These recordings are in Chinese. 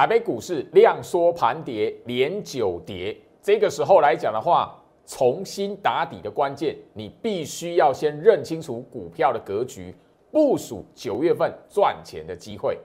台北股市量缩盘跌，连九跌。这个时候来讲的话，重新打底的关键，你必须要先认清楚股票的格局，部署九月份赚钱的机会。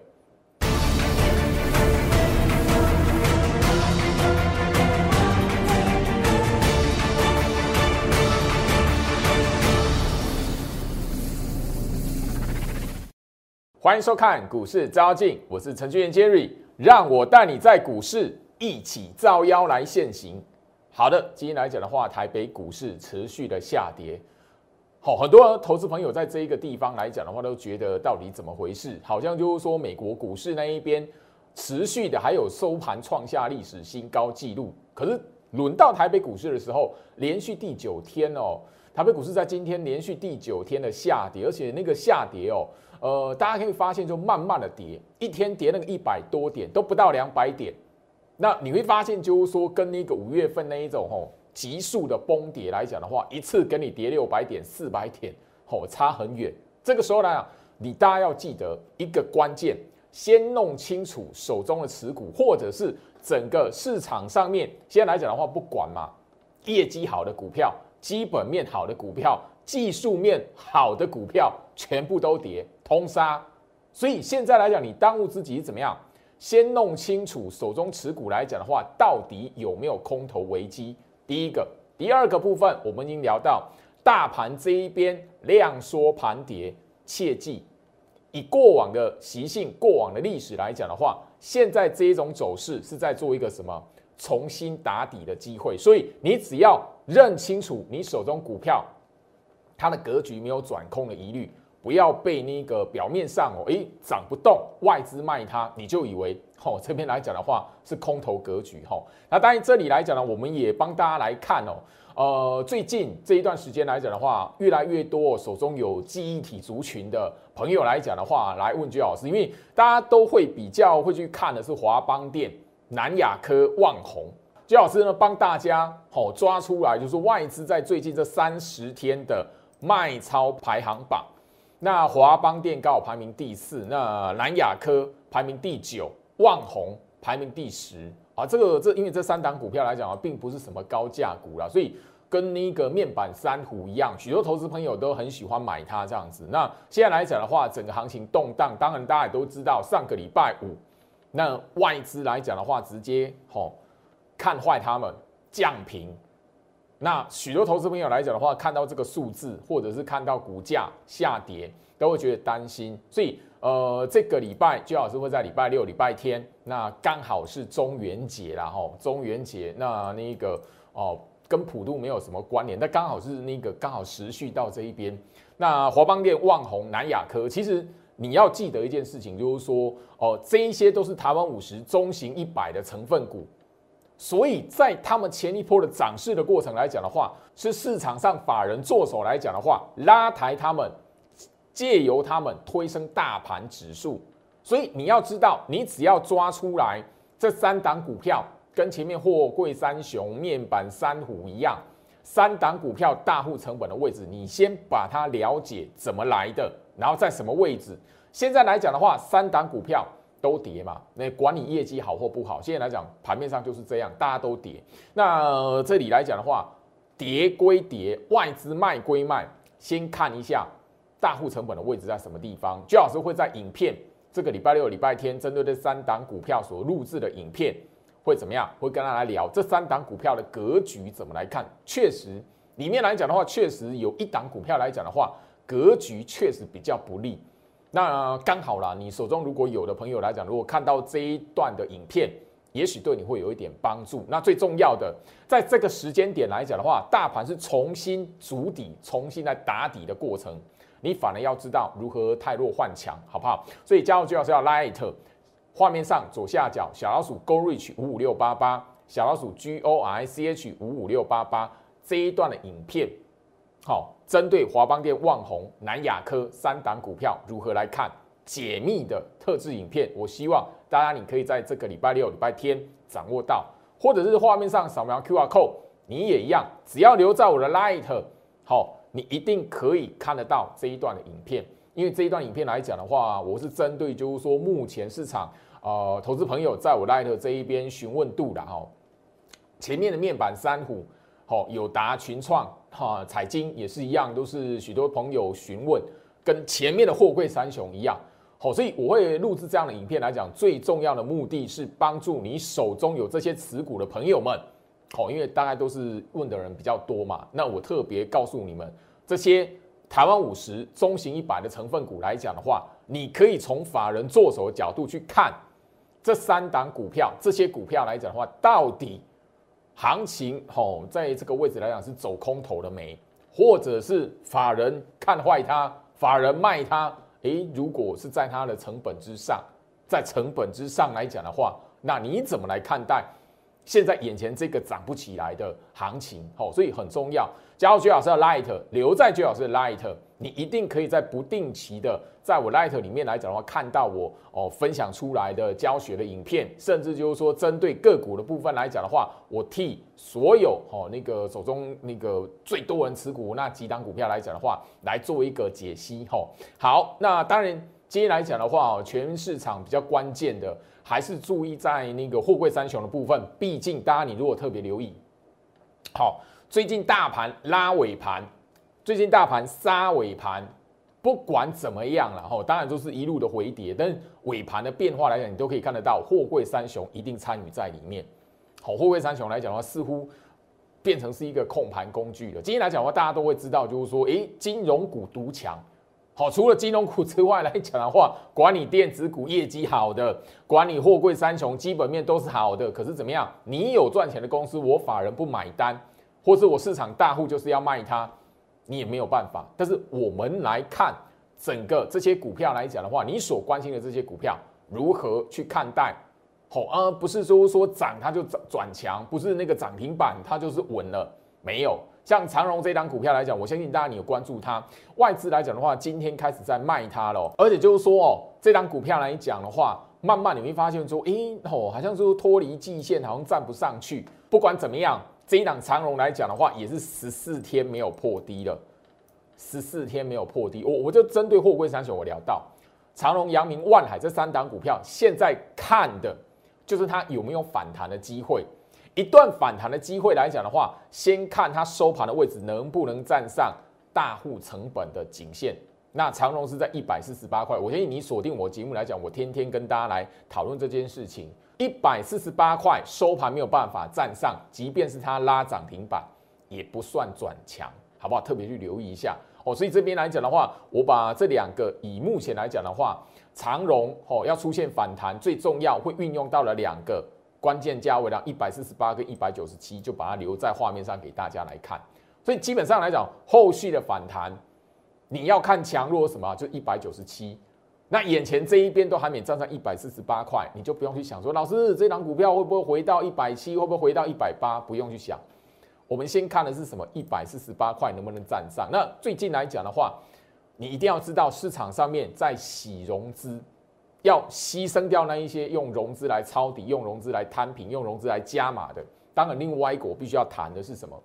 欢迎收看股市招镜，我是程序员 Jerry，让我带你在股市一起招妖来现行。好的，今天来讲的话，台北股市持续的下跌，好，很多投资朋友在这一个地方来讲的话，都觉得到底怎么回事？好像就是说美国股市那一边持续的还有收盘创下历史新高纪录，可是轮到台北股市的时候，连续第九天哦，台北股市在今天连续第九天的下跌，而且那个下跌哦。呃，大家可以发现，就慢慢的跌，一天跌那个一百多点，都不到两百点。那你会发现，就是说跟那个五月份那一种吼急速的崩跌来讲的话，一次给你跌六百点、四百点，吼差很远。这个时候呢，你大家要记得一个关键，先弄清楚手中的持股，或者是整个市场上面，现在来讲的话，不管嘛，业绩好的股票，基本面好的股票。技术面好的股票全部都跌，通杀。所以现在来讲，你当务之急是怎么样？先弄清楚手中持股来讲的话，到底有没有空头危机？第一个，第二个部分，我们已经聊到大盘这一边量缩盘跌，切记以过往的习性、过往的历史来讲的话，现在这一种走势是在做一个什么重新打底的机会。所以你只要认清楚你手中股票。它的格局没有转空的疑虑，不要被那个表面上哦，诶涨不动，外资卖它，你就以为哦这边来讲的话是空头格局哈。那当然这里来讲呢，我们也帮大家来看哦，呃最近这一段时间来讲的话，越来越多手中有记忆体族群的朋友来讲的话，来问居老师，因为大家都会比较会去看的是华邦电、南亚科、旺宏。居老师呢帮大家好抓出来，就是外资在最近这三十天的。卖超排行榜，那华邦电告排名第四，那南亚科排名第九，旺宏排名第十啊。这个这因为这三档股票来讲啊，并不是什么高价股啦，所以跟那个面板三虎一样，许多投资朋友都很喜欢买它这样子。那现在来讲的话，整个行情动荡，当然大家也都知道，上个礼拜五，那外资来讲的话，直接吼看坏他们降平。那许多投资朋友来讲的话，看到这个数字，或者是看到股价下跌，都会觉得担心。所以，呃，这个礼拜最好是会在礼拜六、礼拜天，那刚好是中元节啦，吼，中元节，那那个哦，跟普渡没有什么关联，但刚好是那个刚好持续到这一边。那华邦电、旺宏、南亚科，其实你要记得一件事情，就是说，哦，这一些都是台湾五十中型一百的成分股。所以在他们前一波的涨势的过程来讲的话，是市场上法人做手来讲的话，拉抬他们，借由他们推升大盘指数。所以你要知道，你只要抓出来这三档股票，跟前面货柜三雄、面板三虎一样，三档股票大户成本的位置，你先把它了解怎么来的，然后在什么位置。现在来讲的话，三档股票。都跌嘛？那管你业绩好或不好，现在来讲盘面上就是这样，大家都跌。那这里来讲的话，跌归跌，外资卖归卖。先看一下大户成本的位置在什么地方。朱老师会在影片这个礼拜六、礼拜天针对这三档股票所录制的影片会怎么样？会跟大家聊这三档股票的格局怎么来看？确实，里面来讲的话，确实有一档股票来讲的话，格局确实比较不利。那刚好啦，你手中如果有的朋友来讲，如果看到这一段的影片，也许对你会有一点帮助。那最重要的，在这个时间点来讲的话，大盘是重新筑底、重新来打底的过程，你反而要知道如何太弱换强，好不好？所以加入最好是要 light，画面上左下角小老鼠 go reach 五五六八八，小老鼠 g o i c h 五五六八八这一段的影片。好，针对华邦电、旺宏、南亚科三档股票如何来看解密的特制影片？我希望大家你可以在这个礼拜六、礼拜天掌握到，或者是画面上扫描 QR code，你也一样，只要留在我的 Light，好，你一定可以看得到这一段的影片。因为这一段影片来讲的话，我是针对就是说目前市场呃投资朋友在我 Light 这一边询问度的哈，前面的面板三虎，好友达、群创、哈彩金也是一样，都是许多朋友询问，跟前面的货柜三雄一样，好，所以我会录制这样的影片来讲，最重要的目的是帮助你手中有这些持股的朋友们，好，因为大概都是问的人比较多嘛，那我特别告诉你们这些。台湾五十中型一百的成分股来讲的话，你可以从法人做手的角度去看这三档股票，这些股票来讲的话，到底行情吼在这个位置来讲是走空头了没？或者是法人看坏它，法人卖它？诶，如果是在它的成本之上，在成本之上来讲的话，那你怎么来看待？现在眼前这个涨不起来的行情，好，所以很重要。加入居老师的 Light，留在居老师的 Light，你一定可以在不定期的在我 Light 里面来讲的话，看到我哦分享出来的教学的影片，甚至就是说针对个股的部分来讲的话，我替所有哦那个手中那个最多人持股那几档股票来讲的话，来做一个解析。吼，好，那当然今天来讲的话，全市场比较关键的。还是注意在那个货柜三雄的部分，毕竟大家你如果特别留意，好，最近大盘拉尾盘，最近大盘杀尾盘，不管怎么样了哈，当然都是一路的回跌，但尾盘的变化来讲，你都可以看得到，货柜三雄一定参与在里面。好，货柜三雄来讲的话，似乎变成是一个控盘工具了。今天来讲的话，大家都会知道，就是说，诶，金融股独强。好，除了金融股之外来讲的话，管理电子股业绩好的，管理货柜三雄基本面都是好的。可是怎么样？你有赚钱的公司，我法人不买单，或是我市场大户就是要卖它，你也没有办法。但是我们来看整个这些股票来讲的话，你所关心的这些股票如何去看待？好，而不是说说涨它就转转强，不是那个涨停板它就是稳了，没有。像长荣这张股票来讲，我相信大家你有关注它。外资来讲的话，今天开始在卖它了，而且就是说哦，这张股票来讲的话，慢慢你会发现说，诶，哦，好像说脱离季线，好像站不上去。不管怎么样，这一档长荣来讲的话，也是十四天没有破低了，十四天没有破低。我我就针对货柜三雄，我聊到长荣、阳明、万海这三档股票，现在看的就是它有没有反弹的机会。一段反弹的机会来讲的话，先看它收盘的位置能不能站上大户成本的颈线。那长荣是在一百四十八块，我建议你锁定我节目来讲，我天天跟大家来讨论这件事情。一百四十八块收盘没有办法站上，即便是它拉涨停板，也不算转强，好不好？特别去留意一下哦。所以这边来讲的话，我把这两个以目前来讲的话，长荣哦要出现反弹，最重要会运用到了两个。关键价位量一百四十八跟一百九十七，就把它留在画面上给大家来看。所以基本上来讲，后续的反弹，你要看强弱什么，就一百九十七。那眼前这一边都还没站上一百四十八块，你就不用去想说，老师这档股票会不会回到一百七，会不会回到一百八？不用去想。我们先看的是什么？一百四十八块能不能站上？那最近来讲的话，你一定要知道市场上面在洗融资。要牺牲掉那一些用融资来抄底、用融资来摊平、用融资来加码的。当然，另外一个我必须要谈的是什么？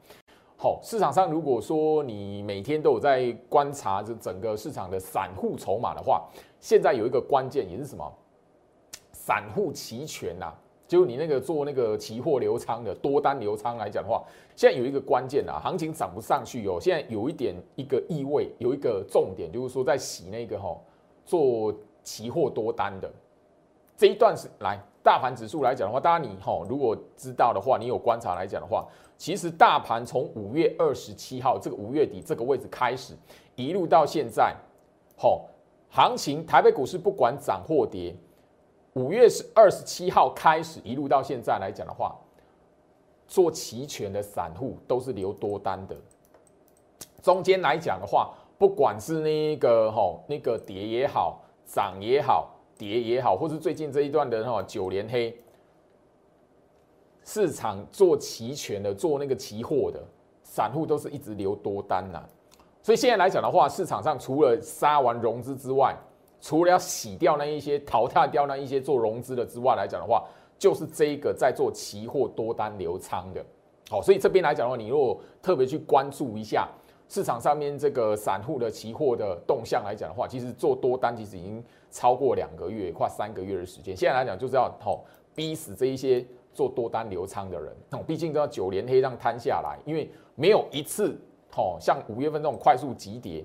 好，市场上如果说你每天都有在观察这整个市场的散户筹码的话，现在有一个关键也是什么？散户期权呐，就你那个做那个期货流仓的多单流仓来讲的话，现在有一个关键啊，行情涨不上去哦。现在有一点一个意味，有一个重点就是说在洗那个哈做。期货多单的这一段是来大盘指数来讲的话，大家你哈如果知道的话，你有观察来讲的话，其实大盘从五月二十七号这个五月底这个位置开始，一路到现在，吼行情台北股市不管涨或跌，五月是二十七号开始一路到现在来讲的话，做期权的散户都是留多单的，中间来讲的话，不管是那个吼那个跌也好。涨也好，跌也好，或是最近这一段的哈九连黑，市场做期权的、做那个期货的散户都是一直留多单呐。所以现在来讲的话，市场上除了杀完融资之外，除了要洗掉那一些、淘汰掉那一些做融资的之外来讲的话，就是这个在做期货多单流仓的。好，所以这边来讲的话，你如果特别去关注一下。市场上面这个散户的期货的动向来讲的话，其实做多单其实已经超过两个月，快三个月的时间。现在来讲就是要吼逼死这一些做多单流仓的人，哦，毕竟都要九连黑让摊下来，因为没有一次吼像五月份这种快速急跌，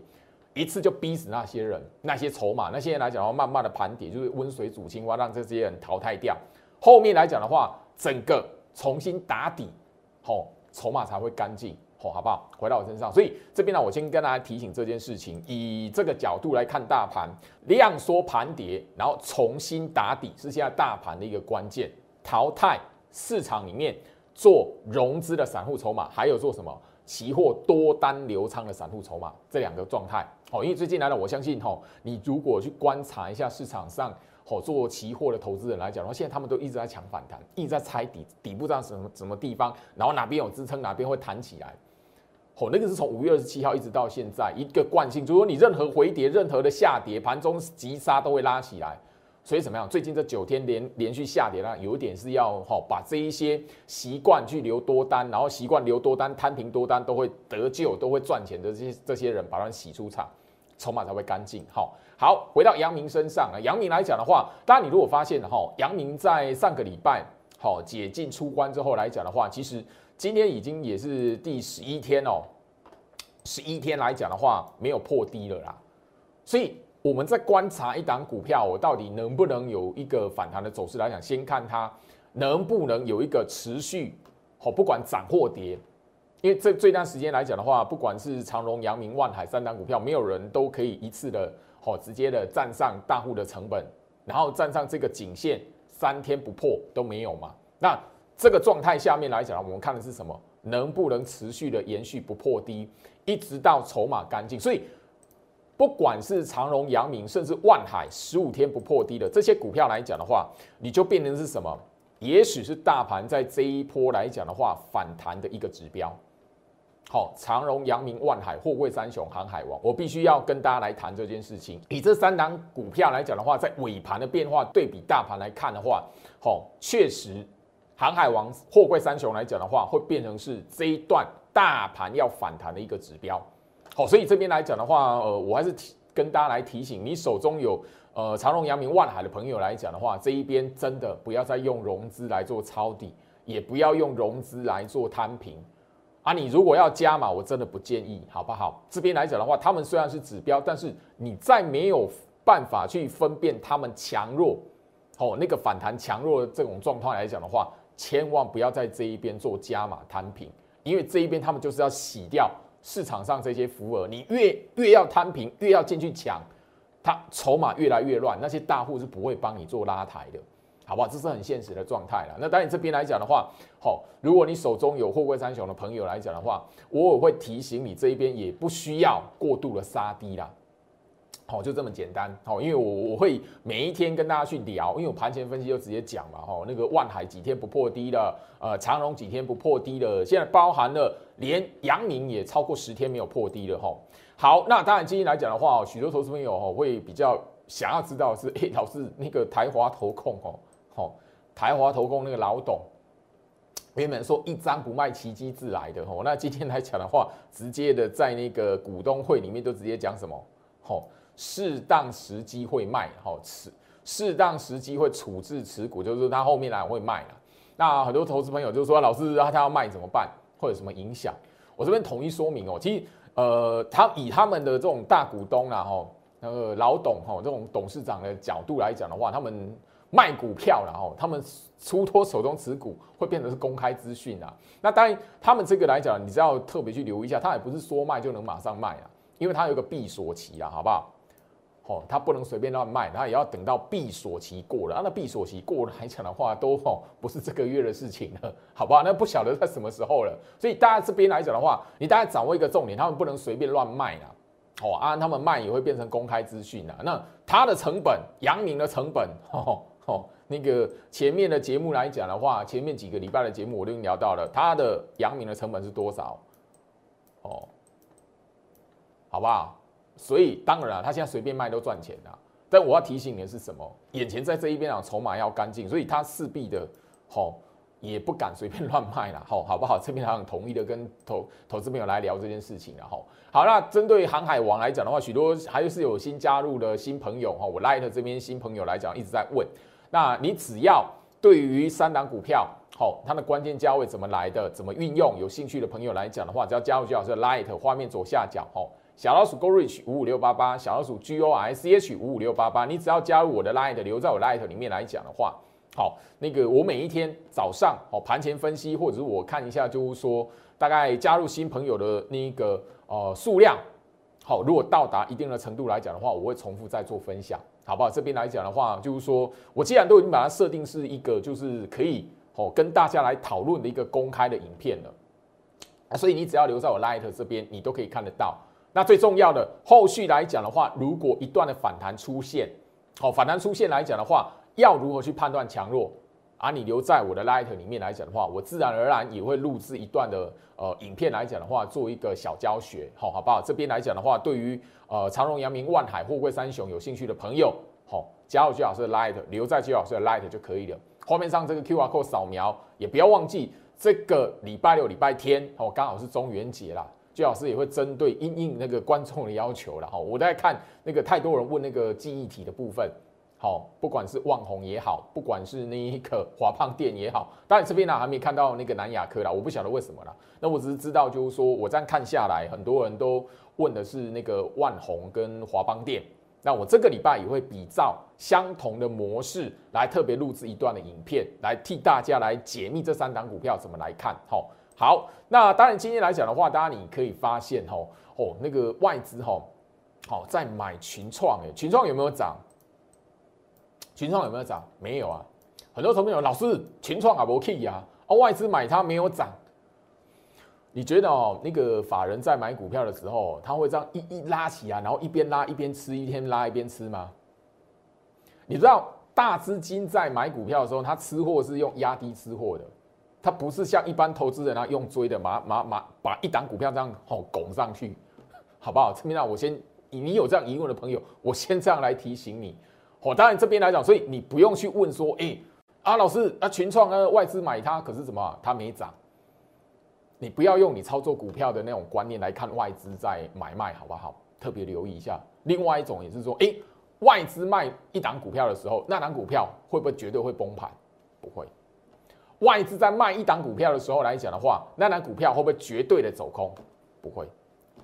一次就逼死那些人，那些筹码，那现在来讲的话，慢慢的盘底就是温水煮青蛙，让这些人淘汰掉。后面来讲的话，整个重新打底，吼筹码才会干净。好不好？回到我身上，所以这边呢，我先跟大家提醒这件事情，以这个角度来看大盘量缩盘跌，然后重新打底，是现在大盘的一个关键，淘汰市场里面做融资的散户筹码，还有做什么期货多单流仓的散户筹码这两个状态。哦，因为最近来了，我相信哈，你如果去观察一下市场上，哦，做期货的投资人来讲的话，现在他们都一直在抢反弹，一直在猜底底部在什么什么地方，然后哪边有支撑，哪边会弹起来。哦，那个是从五月二十七号一直到现在一个惯性，就是说你任何回跌、任何的下跌、盘中急杀都会拉起来，所以怎么样？最近这九天连连续下跌呢，有一点是要哈把这一些习惯去留多单，然后习惯留多单、摊平多单都会得救、都会赚钱的这些这些人，把他们洗出场，筹码才会干净。好，好，回到杨明身上啊，杨明来讲的话，当然你如果发现哈，阳明在上个礼拜好解禁出关之后来讲的话，其实。今天已经也是第十一天哦，十一天来讲的话，没有破低了啦。所以我们在观察一档股票，我到底能不能有一个反弹的走势来讲，先看它能不能有一个持续哦，不管涨或跌。因为这这段时间来讲的话，不管是长荣、阳明、万海三档股票，没有人都可以一次的哦，直接的站上大户的成本，然后站上这个颈线，三天不破都没有嘛。那这个状态下面来讲，我们看的是什么？能不能持续的延续不破低，一直到筹码干净？所以，不管是长荣、阳明，甚至万海，十五天不破低的这些股票来讲的话，你就变成是什么？也许是大盘在这一波来讲的话，反弹的一个指标。好，长荣、阳明、万海、货柜三雄、航海王，我必须要跟大家来谈这件事情。以这三档股票来讲的话，在尾盘的变化对比大盘来看的话，好，确实。航海王、货柜三雄来讲的话，会变成是这一段大盘要反弹的一个指标。好，所以这边来讲的话，呃，我还是提跟大家来提醒，你手中有呃长隆、阳明、万海的朋友来讲的话，这一边真的不要再用融资来做抄底，也不要用融资来做摊平啊。你如果要加码，我真的不建议，好不好？这边来讲的话，他们虽然是指标，但是你再没有办法去分辨他们强弱，哦，那个反弹强弱的这种状况来讲的话。千万不要在这一边做加码摊平，因为这一边他们就是要洗掉市场上这些浮额，你越越要摊平，越要进去抢，它筹码越来越乱，那些大户是不会帮你做拉抬的，好不好？这是很现实的状态了。那当然这边来讲的话，好，如果你手中有货柜三雄的朋友来讲的话，我也会提醒你这一边也不需要过度的杀低啦。好，就这么简单。好，因为我我会每一天跟大家去聊，因为我盘前分析就直接讲嘛。哈，那个万海几天不破低了，呃，长荣几天不破低了，现在包含了连阳明也超过十天没有破低了。哈，好，那当然今天来讲的话，许多投资朋友哈会比较想要知道是，哎，老师那个台华投控哦，好，台华投控那个老董原本说一张不卖，奇迹自来的。吼，那今天来讲的话，直接的在那个股东会里面都直接讲什么？吼。适当时机会卖，好持适当时机会处置持股，就是他后面来会卖了。那很多投资朋友就说：“老师，他他要卖怎么办？会有什么影响？”我这边统一说明哦。其实，呃，他以他们的这种大股东啊，哈，那个老董哈，这种董事长的角度来讲的话，他们卖股票然后他们出脱手中持股会变成是公开资讯啊。那当然，他们这个来讲，你只要特别去留意一下，他也不是说卖就能马上卖啊，因为他有一个闭锁期啊，好不好？哦，它不能随便乱卖，然后也要等到闭锁期过了。啊那闭锁期过了来讲的话，都哦不是这个月的事情了，好不好？那不晓得在什么时候了。所以大家这边来讲的话，你大概掌握一个重点，他们不能随便乱卖啊。哦，啊他们卖也会变成公开资讯啊。那它的成本，阳明的成本，哦哦，那个前面的节目来讲的话，前面几个礼拜的节目我都已经聊到了，它的阳明的成本是多少？哦，好不好？所以当然了，他现在随便卖都赚钱啊。但我要提醒你的是什么？眼前在这一边啊，筹码要干净，所以他势必的，吼，也不敢随便乱卖了，吼，好不好？这边好像统一的跟投投资朋友来聊这件事情了，吼。好，那针对航海王来讲的话，许多还是有新加入的新朋友，哈，我 l i t 这边新朋友来讲一直在问，那你只要对于三档股票，好，它的关键价位怎么来的，怎么运用，有兴趣的朋友来讲的话，只要加入就好是 Light 画面左下角，吼，小老鼠 g o r i c h 五五六八八，小老鼠 G O R C H 五五六八八，你只要加入我的 Light，留在我 Light 里面来讲的话。好，那个我每一天早上哦盘前分析，或者是我看一下，就是说大概加入新朋友的那个呃数量，好，如果到达一定的程度来讲的话，我会重复再做分享，好不好？这边来讲的话，就是说我既然都已经把它设定是一个就是可以哦跟大家来讨论的一个公开的影片了，所以你只要留在我 Light 这边，你都可以看得到。那最重要的后续来讲的话，如果一段的反弹出现，好，反弹出现来讲的话。要如何去判断强弱？啊，你留在我的 Light 里面来讲的话，我自然而然也会录制一段的呃影片来讲的话，做一个小教学，好，好不好？这边来讲的话，对于呃长荣、阳明、万海、货柜三雄有兴趣的朋友，好，加入居老师的 Light，留在居老师的 Light 就可以了。画面上这个 QR code 扫描，也不要忘记这个礼拜六、礼拜天，哦，刚好是中元节啦。居老师也会针对应应那个观众的要求了，哈，我在看那个太多人问那个记忆体的部分。好，不管是旺宏也好，不管是那一个华胖店也好，当然这边呢还没看到那个南亚科啦，我不晓得为什么啦。那我只是知道，就是说我这样看下来，很多人都问的是那个万宏跟华邦店。那我这个礼拜也会比照相同的模式来特别录制一段的影片，来替大家来解密这三档股票怎么来看。好，好，那当然今天来讲的话，大家你可以发现，吼，哦，那个外资，吼，好在买群创，哎，群创有没有涨？群创有没有涨？没有啊，很多朋友老师群创啊不 key 呀，啊外资买它没有涨。你觉得哦，那个法人在买股票的时候，他会这样一一拉起来，然后一边拉一边吃，一天拉一边吃吗？你知道大资金在买股票的时候，他吃货是用压低吃货的，它不是像一般投资人啊用追的，马马马把一档股票这样哦拱上去，好不好？这边让我先，你有这样疑问的朋友，我先这样来提醒你。哦，当然这边来讲，所以你不用去问说，哎，啊老师，啊群创啊外资买它，可是什么它没涨？你不要用你操作股票的那种观念来看外资在买卖，好不好？特别留意一下。另外一种也是说，哎，外资卖一档股票的时候，那档股票会不会绝对会崩盘？不会。外资在卖一档股票的时候来讲的话，那档股票会不会绝对的走空？不会。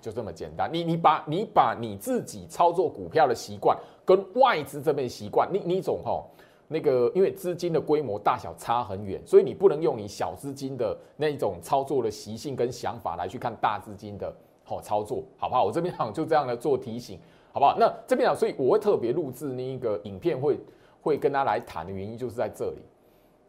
就这么简单，你你把你把你自己操作股票的习惯跟外资这边习惯，你你总吼那个，因为资金的规模大小差很远，所以你不能用你小资金的那一种操作的习性跟想法来去看大资金的好操作，好不好？我这边讲就这样的做提醒，好不好？那这边啊，所以我会特别录制那一个影片，会会跟他来谈的原因就是在这里。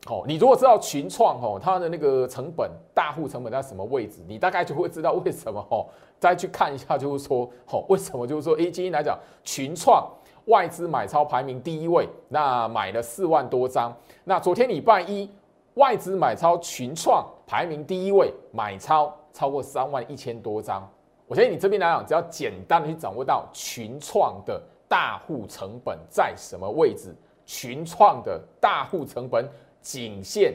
哦，你如果知道群创哦，它的那个成本大户成本在什么位置，你大概就会知道为什么哦。再去看一下，就是说哦，为什么就是说，A 基金来讲，群创外资买超排名第一位，那买了四万多张。那昨天礼拜一，外资买超群创排名第一位，买超超过三万一千多张。我相信你这边来讲，只要简单的去掌握到群创的大户成本在什么位置，群创的大户成本。颈线，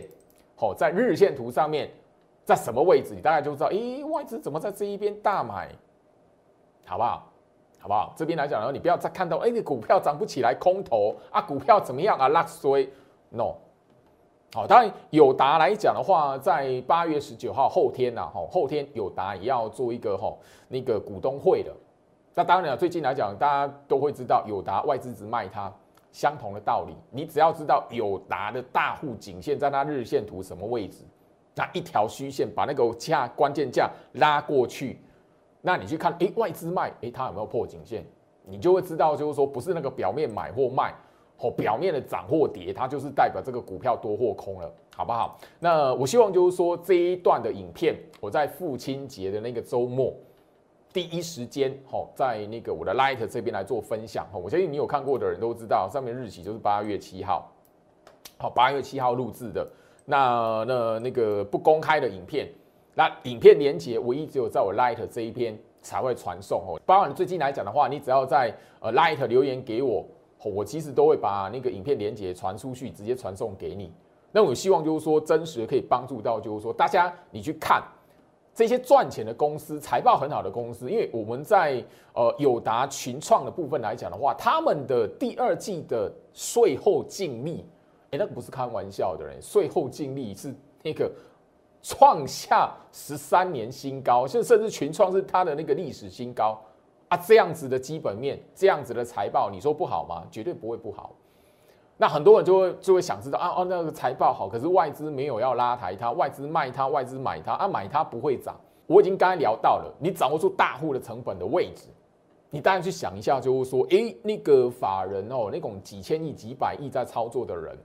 好，在日线图上面，在什么位置？你大概就知道，诶，外资怎么在这一边大买，好不好？好不好？这边来讲呢，你不要再看到，哎，你股票涨不起来，空头啊，股票怎么样啊？拉衰，no。好，当然友达来讲的话，在八月十九号后天呐，哈，后天友达也要做一个哈那个股东会的。那当然了，最近来讲，大家都会知道友达外资只卖它。相同的道理，你只要知道友达的大户颈线在它日线图什么位置，那一条虚线把那个价关键价拉过去，那你去看，哎，外资卖，哎，它有没有破颈线？你就会知道，就是说不是那个表面买或卖，哦，表面的涨或跌，它就是代表这个股票多或空了，好不好？那我希望就是说这一段的影片，我在父亲节的那个周末。第一时间，好，在那个我的 Light 这边来做分享，哈，我相信你有看过的人都知道，上面日期就是八月七号，好，八月七号录制的，那那那个不公开的影片，那影片连接唯一只有在我 Light 这一边才会传送，哦，包括你最近来讲的话，你只要在呃 Light 留言给我，我其实都会把那个影片连接传出去，直接传送给你。那我希望就是说真实可以帮助到，就是说大家你去看这些赚钱的公司，财报很好的公司，因为我们在呃友达群创的部分来讲的话，他们的第二季的税后净利，哎，那个不是开玩笑的人，税后净利是那个创下十三年新高，甚甚至群创是它的那个历史新高啊，这样子的基本面，这样子的财报，你说不好吗？绝对不会不好。那很多人就会就会想知道啊哦那个财报好，可是外资没有要拉抬它，外资卖它，外资买它啊买它不会涨。我已经刚才聊到了，你掌握住大户的成本的位置，你当然去想一下，就是说，诶，那个法人哦，那种几千亿、几百亿在操作的人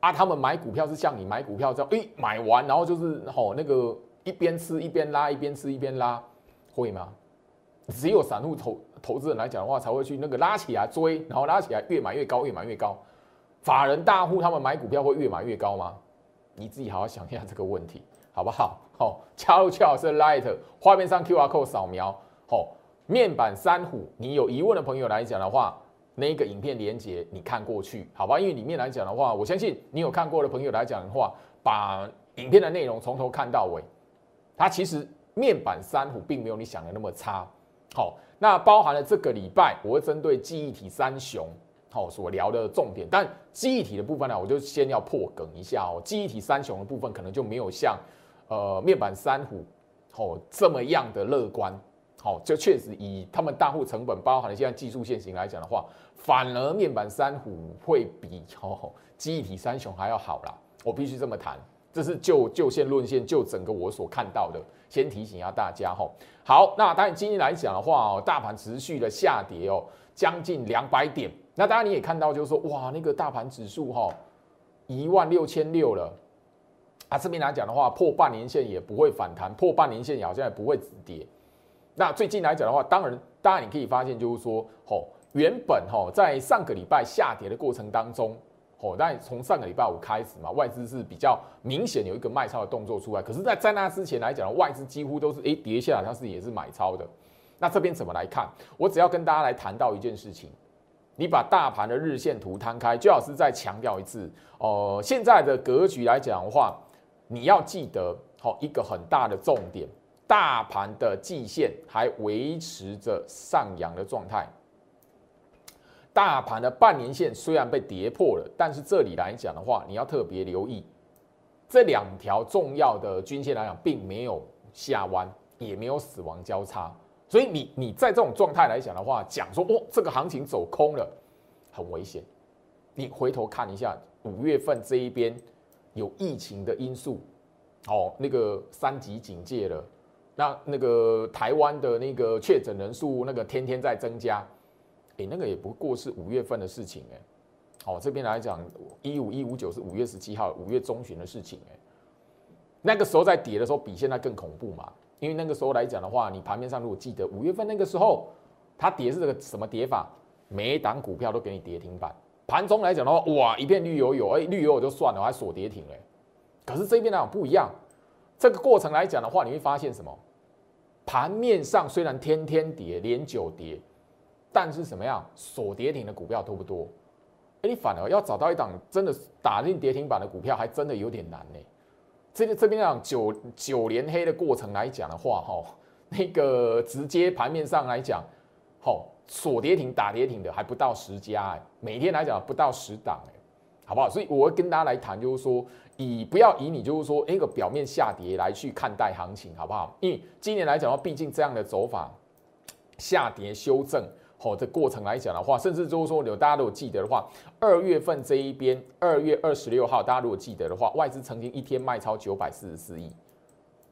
啊，他们买股票是像你买股票这样，诶，买完然后就是吼那个一边吃一边拉，一边吃一边拉，会吗？只有散户投投资人来讲的话，才会去那个拉起来追，然后拉起来越买越高，越买越高。法人大户他们买股票会越买越高吗？你自己好好想一下这个问题，好不好？好，加入邱老师 Light 画面上 QR code 扫描，好，面板三虎，你有疑问的朋友来讲的话，那个影片连接你看过去，好吧？因为里面来讲的话，我相信你有看过的朋友来讲的话，把影片的内容从头看到尾，它其实面板三虎并没有你想的那么差。好，那包含了这个礼拜我会针对记忆体三雄。好，所聊的重点，但记忆体的部分呢，我就先要破梗一下哦。记忆体三雄的部分可能就没有像呃面板三虎哦这么样的乐观。好，就确实以他们大户成本包含了现在技术线型来讲的话，反而面板三虎会比哦记忆体三雄还要好啦。我必须这么谈，这是就就线论线，就整个我所看到的，先提醒一下大家哈。好，那当然今天来讲的话哦，大盘持续的下跌哦，将近两百点。那当然你也看到，就是说，哇，那个大盘指数哈，一万六千六了，啊，这边来讲的话，破半年线也不会反弹，破半年线也好像也不会止跌。那最近来讲的话，当然，当然你可以发现，就是说，吼，原本吼在上个礼拜下跌的过程当中，吼，但从上个礼拜五开始嘛，外资是比较明显有一个卖超的动作出来。可是，在在那之前来讲，外资几乎都是哎跌下来，它是也是买超的。那这边怎么来看？我只要跟大家来谈到一件事情。你把大盘的日线图摊开，最好是再强调一次哦。现在的格局来讲的话，你要记得好一个很大的重点，大盘的季线还维持着上扬的状态。大盘的半年线虽然被跌破了，但是这里来讲的话，你要特别留意这两条重要的均线来讲，并没有下弯，也没有死亡交叉。所以你你在这种状态来讲的话，讲说哦，这个行情走空了，很危险。你回头看一下五月份这一边有疫情的因素，哦，那个三级警戒了，那那个台湾的那个确诊人数那个天天在增加，哎，那个也不过是五月份的事情哎。哦，这边来讲一五一五九是五月十七号五月中旬的事情哎，那个时候在跌的时候比现在更恐怖嘛。因为那个时候来讲的话，你盘面上如果记得五月份那个时候，它跌是这个什么跌法？每一档股票都给你跌停板。盘中来讲的话，哇，一片绿油油，哎，绿油油就算了，还锁跌停嘞。可是这边来讲不一样，这个过程来讲的话，你会发现什么？盘面上虽然天天跌，连九跌，但是什么样锁跌停的股票多不多？哎，你反而要找到一档真的打进跌停板的股票，还真的有点难呢。这个这边讲九九连黑的过程来讲的话，哈，那个直接盘面上来讲，好锁跌停打跌停的还不到十家，每天来讲不到十档哎，好不好？所以我会跟大家来谈，就是说以不要以你就是说那个表面下跌来去看待行情，好不好？因为今年来讲的话，毕竟这样的走法下跌修正。好，这过程来讲的话，甚至就是说，有大家都有记得的话，二月份这一边，二月二十六号，大家如果记得的话，外资曾经一天卖超九百四十四亿，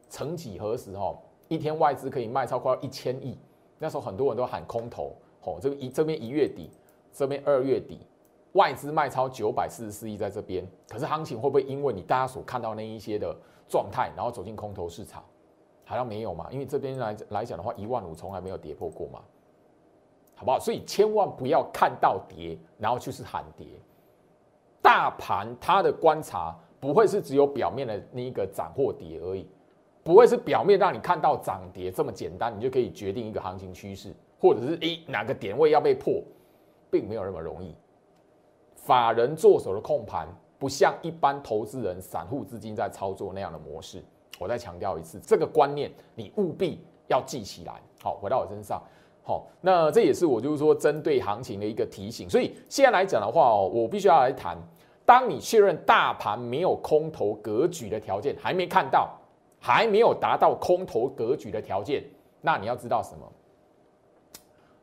曾几何时，哈，一天外资可以卖超快一千亿，那时候很多人都喊空头，哦，这个一这边一月底，这边二月底，外资卖超九百四十四亿在这边，可是行情会不会因为你大家所看到那一些的状态，然后走进空头市场？好像没有嘛，因为这边来来讲的话，一万五从来没有跌破过嘛。好不好？所以千万不要看到跌，然后就是喊跌。大盘它的观察不会是只有表面的那一个涨或跌而已，不会是表面让你看到涨跌这么简单，你就可以决定一个行情趋势，或者是诶哪个点位要被破，并没有那么容易。法人做手的控盘，不像一般投资人、散户资金在操作那样的模式。我再强调一次，这个观念你务必要记起来。好，回到我身上。好，那这也是我就是说针对行情的一个提醒。所以现在来讲的话哦，我必须要来谈，当你确认大盘没有空头格局的条件还没看到，还没有达到空头格局的条件，那你要知道什么？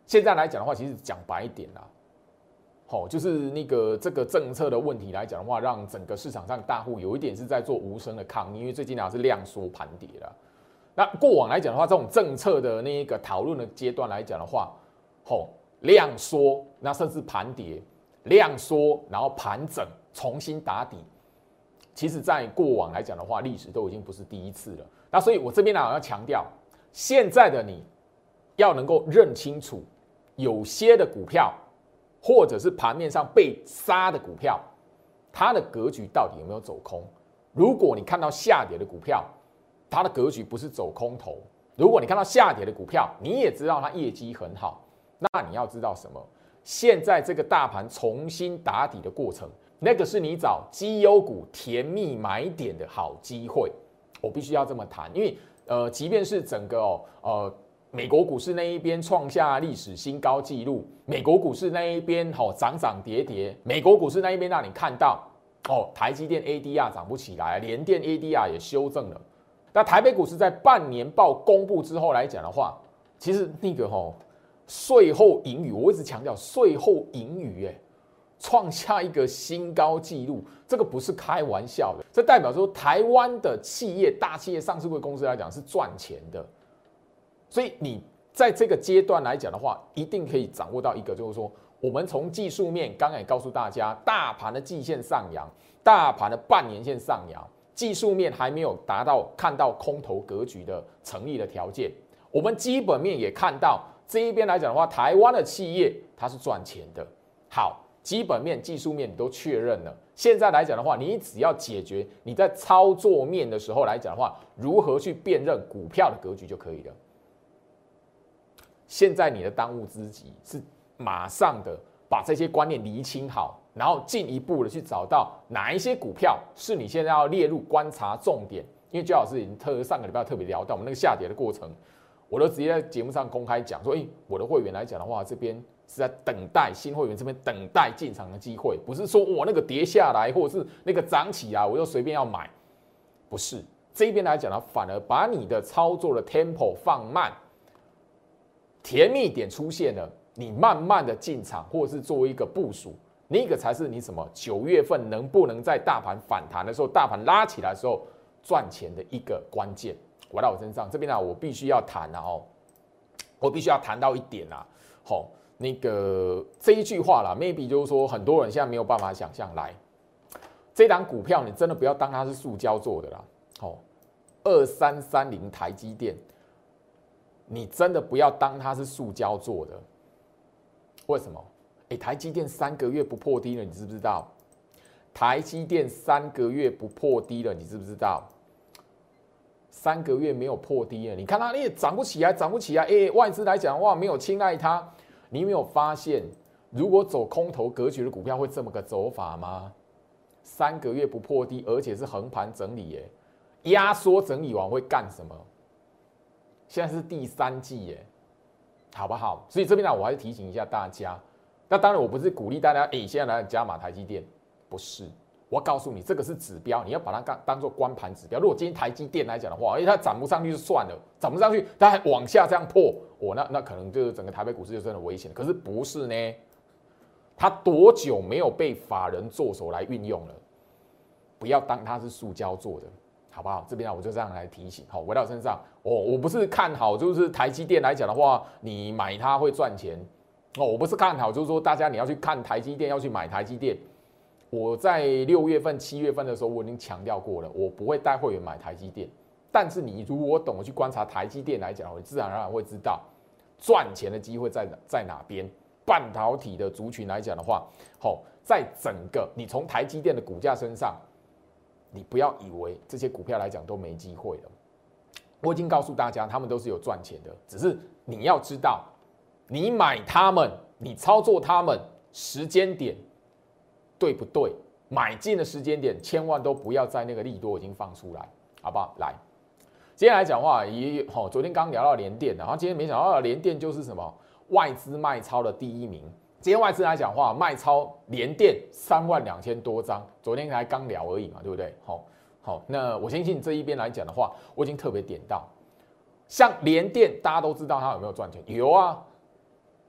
现在来讲的话，其实讲白一点啦。好，就是那个这个政策的问题来讲的话，让整个市场上大户有一点是在做无声的抗议，因为最近啊是量缩盘跌了。那过往来讲的话，这种政策的那一个讨论的阶段来讲的话，吼量缩，那甚至盘跌，量缩，然后盘整，重新打底。其实，在过往来讲的话，历史都已经不是第一次了。那所以我这边呢要强调，现在的你要能够认清楚，有些的股票。或者是盘面上被杀的股票，它的格局到底有没有走空？如果你看到下跌的股票，它的格局不是走空头；如果你看到下跌的股票，你也知道它业绩很好，那你要知道什么？现在这个大盘重新打底的过程，那个是你找绩优股甜蜜买点的好机会。我必须要这么谈，因为呃，即便是整个哦呃。美国股市那一边创下历史新高纪录，美国股市那一边吼涨涨跌跌，美国股市那一边让你看到哦，台积电 ADR 涨不起来，联电 ADR 也修正了。那台北股市在半年报公布之后来讲的话，其实那个吼税后盈余，我一直强调税后盈余，哎，创下一个新高纪录，这个不是开玩笑的，这代表说台湾的企业大企业上市公司来讲是赚钱的。所以你在这个阶段来讲的话，一定可以掌握到一个，就是说，我们从技术面，刚才也告诉大家，大盘的季线上扬，大盘的半年线上扬，技术面还没有达到看到空头格局的成立的条件。我们基本面也看到这一边来讲的话，台湾的企业它是赚钱的。好，基本面、技术面你都确认了，现在来讲的话，你只要解决你在操作面的时候来讲的话，如何去辨认股票的格局就可以了。现在你的当务之急是马上的把这些观念厘清好，然后进一步的去找到哪一些股票是你现在要列入观察重点。因为焦老师已经特上个礼拜特别聊到我们那个下跌的过程，我都直接在节目上公开讲说：，诶，我的会员来讲的话，这边是在等待新会员这边等待进场的机会，不是说我那个跌下来或者是那个涨起来我就随便要买，不是这边来讲呢，反而把你的操作的 tempo 放慢。甜蜜点出现了，你慢慢的进场，或者是作为一个部署，那个才是你什么九月份能不能在大盘反弹的时候，大盘拉起来的时候赚钱的一个关键。回到我身上这边呢，我必须要谈了哦，我必须要谈到一点啊，好，那个这一句话啦 m a y b e 就是说很多人现在没有办法想象，来，这档股票你真的不要当它是塑胶做的啦，好，二三三零台积电。你真的不要当它是塑胶做的，为什么？台积电三个月不破低了，你知不知道？台积电三个月不破低了，你知不知道？三个月没有破低了，你看它，哎，涨不起来，涨不起来。哎，外资来讲哇，没有青睐它。你没有发现，如果走空头格局的股票会这么个走法吗？三个月不破低，而且是横盘整理，耶，压缩整理完会干什么？现在是第三季耶，好不好？所以这边呢，我还是提醒一下大家。那当然，我不是鼓励大家，哎，现在来加码台积电，不是。我告诉你，这个是指标，你要把它当当做光盘指标。如果今天台积电来讲的话，哎，它涨不上去就算了，涨不上去，它还往下这样破，我那那可能就是整个台北股市就真的危险。可是不是呢？它多久没有被法人做手来运用了？不要当它是塑胶做的。好不好？这边啊，我就这样来提醒。好，回到身上，我我不是看好，就是台积电来讲的话，你买它会赚钱。哦，我不是看好，就是说大家你要去看台积电，要去买台积电。我在六月份、七月份的时候，我已经强调过了，我不会带会员买台积电。但是你如果懂得去观察台积电来讲，我自然而然会知道赚钱的机会在在哪边。半导体的族群来讲的话，好，在整个你从台积电的股价身上。你不要以为这些股票来讲都没机会了，我已经告诉大家，他们都是有赚钱的，只是你要知道，你买他们，你操作他们时间点对不对？买进的时间点，千万都不要在那个利多已经放出来，好不好？来，今天来讲话，也好，昨天刚聊到联电，然后今天没想到联电就是什么外资卖超的第一名。今天外资来讲话，卖超联电三万两千多张，昨天才刚聊而已嘛，对不对？好，好，那我相信这一边来讲的话，我已经特别点到，像联电，大家都知道它有没有赚钱？有啊，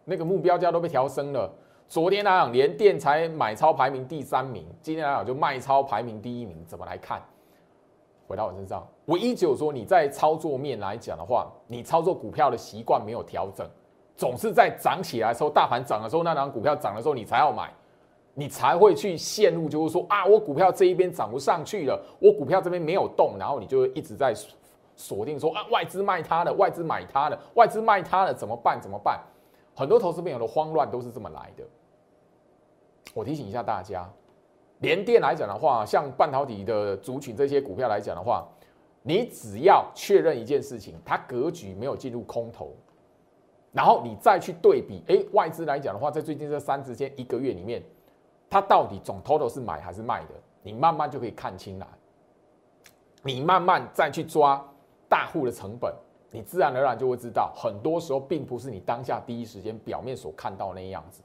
那个目标价都被调升了。昨天来讲，连电才买超排名第三名，今天来讲就卖超排名第一名，怎么来看？回到我身上，我一直有说你在操作面来讲的话，你操作股票的习惯没有调整，总是在涨起来的时候，大盘涨的时候，那张股票涨的时候，你才要买，你才会去陷入就是说啊，我股票这一边涨不上去了，我股票这边没有动，然后你就一直在锁定说啊，外资卖它的，外资买它的，外资卖它的，怎么办？怎么办？很多投资朋友的慌乱都是这么来的。我提醒一下大家，连电来讲的话，像半导体的族群这些股票来讲的话，你只要确认一件事情，它格局没有进入空头，然后你再去对比，哎，外资来讲的话，在最近这三十天一个月里面，它到底总 total 是买还是卖的，你慢慢就可以看清了。你慢慢再去抓大户的成本。你自然而然就会知道，很多时候并不是你当下第一时间表面所看到那样子。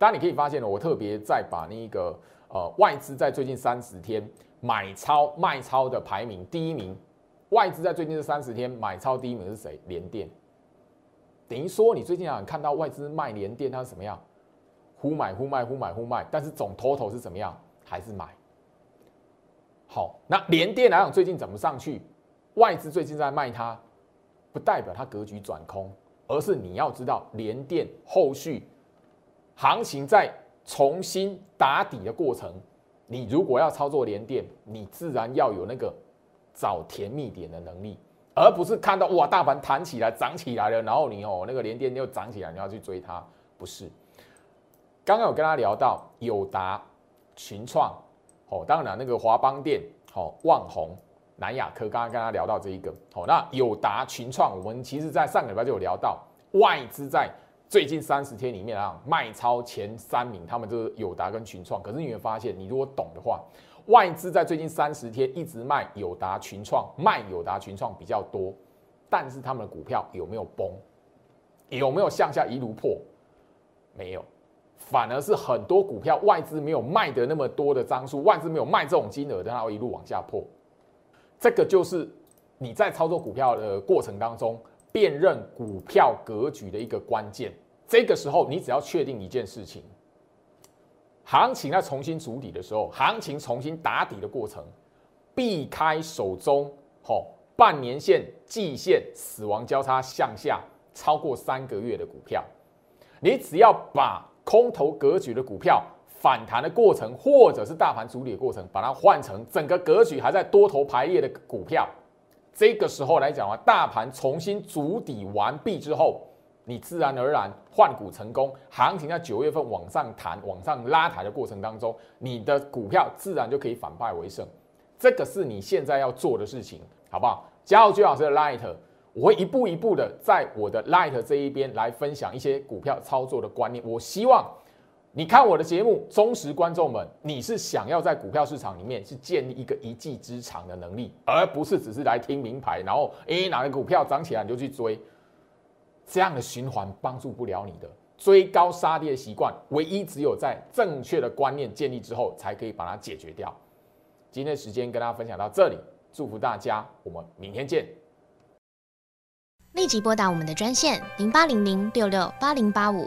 当然，你可以发现了，我特别在把那个呃外资在最近三十天买超卖超的排名第一名，外资在最近这三十天买超第一名是谁？联电。等于说，你最近啊看到外资卖联电，它是什么样？忽买忽卖，忽买忽卖，但是总 total 是怎么样？还是买？好，那联电来讲，最近怎么上去？外资最近在卖它。不代表它格局转空，而是你要知道联电后续行情在重新打底的过程。你如果要操作联电，你自然要有那个找甜蜜点的能力，而不是看到哇大盘弹起来涨起来了，然后你哦那个联电又涨起来，你要去追它，不是。刚刚有跟他聊到友达、群创，哦，当然那个华邦电，好旺宏。南亚科刚刚跟他聊到这一个，好，那友达群创，我们其实在上个礼拜就有聊到，外资在最近三十天里面啊卖超前三名，他们就是友达跟群创。可是你会发现，你如果懂的话，外资在最近三十天一直卖友达群创，卖友达群创比较多，但是他们的股票有没有崩？有没有向下一路破？没有，反而是很多股票外资没有卖的那么多的张数，外资没有卖这种金额，但它会一路往下破。这个就是你在操作股票的过程当中辨认股票格局的一个关键。这个时候，你只要确定一件事情：行情在重新筑底的时候，行情重新打底的过程，避开手中吼半年线、季线死亡交叉向下超过三个月的股票，你只要把空头格局的股票。反弹的过程，或者是大盘处理的过程，把它换成整个格局还在多头排列的股票，这个时候来讲啊，大盘重新筑底完毕之后，你自然而然换股成功，行情在九月份往上弹、往上拉抬的过程当中，你的股票自然就可以反败为胜。这个是你现在要做的事情，好不好？加入居老师的 Light，我会一步一步的在我的 Light 这一边来分享一些股票操作的观念。我希望。你看我的节目，忠实观众们，你是想要在股票市场里面是建立一个一技之长的能力，而不是只是来听名牌，然后诶哪个股票涨起来你就去追，这样的循环帮助不了你的追高杀跌的习惯，唯一只有在正确的观念建立之后，才可以把它解决掉。今天时间跟大家分享到这里，祝福大家，我们明天见。立即拨打我们的专线零八零零六六八零八五。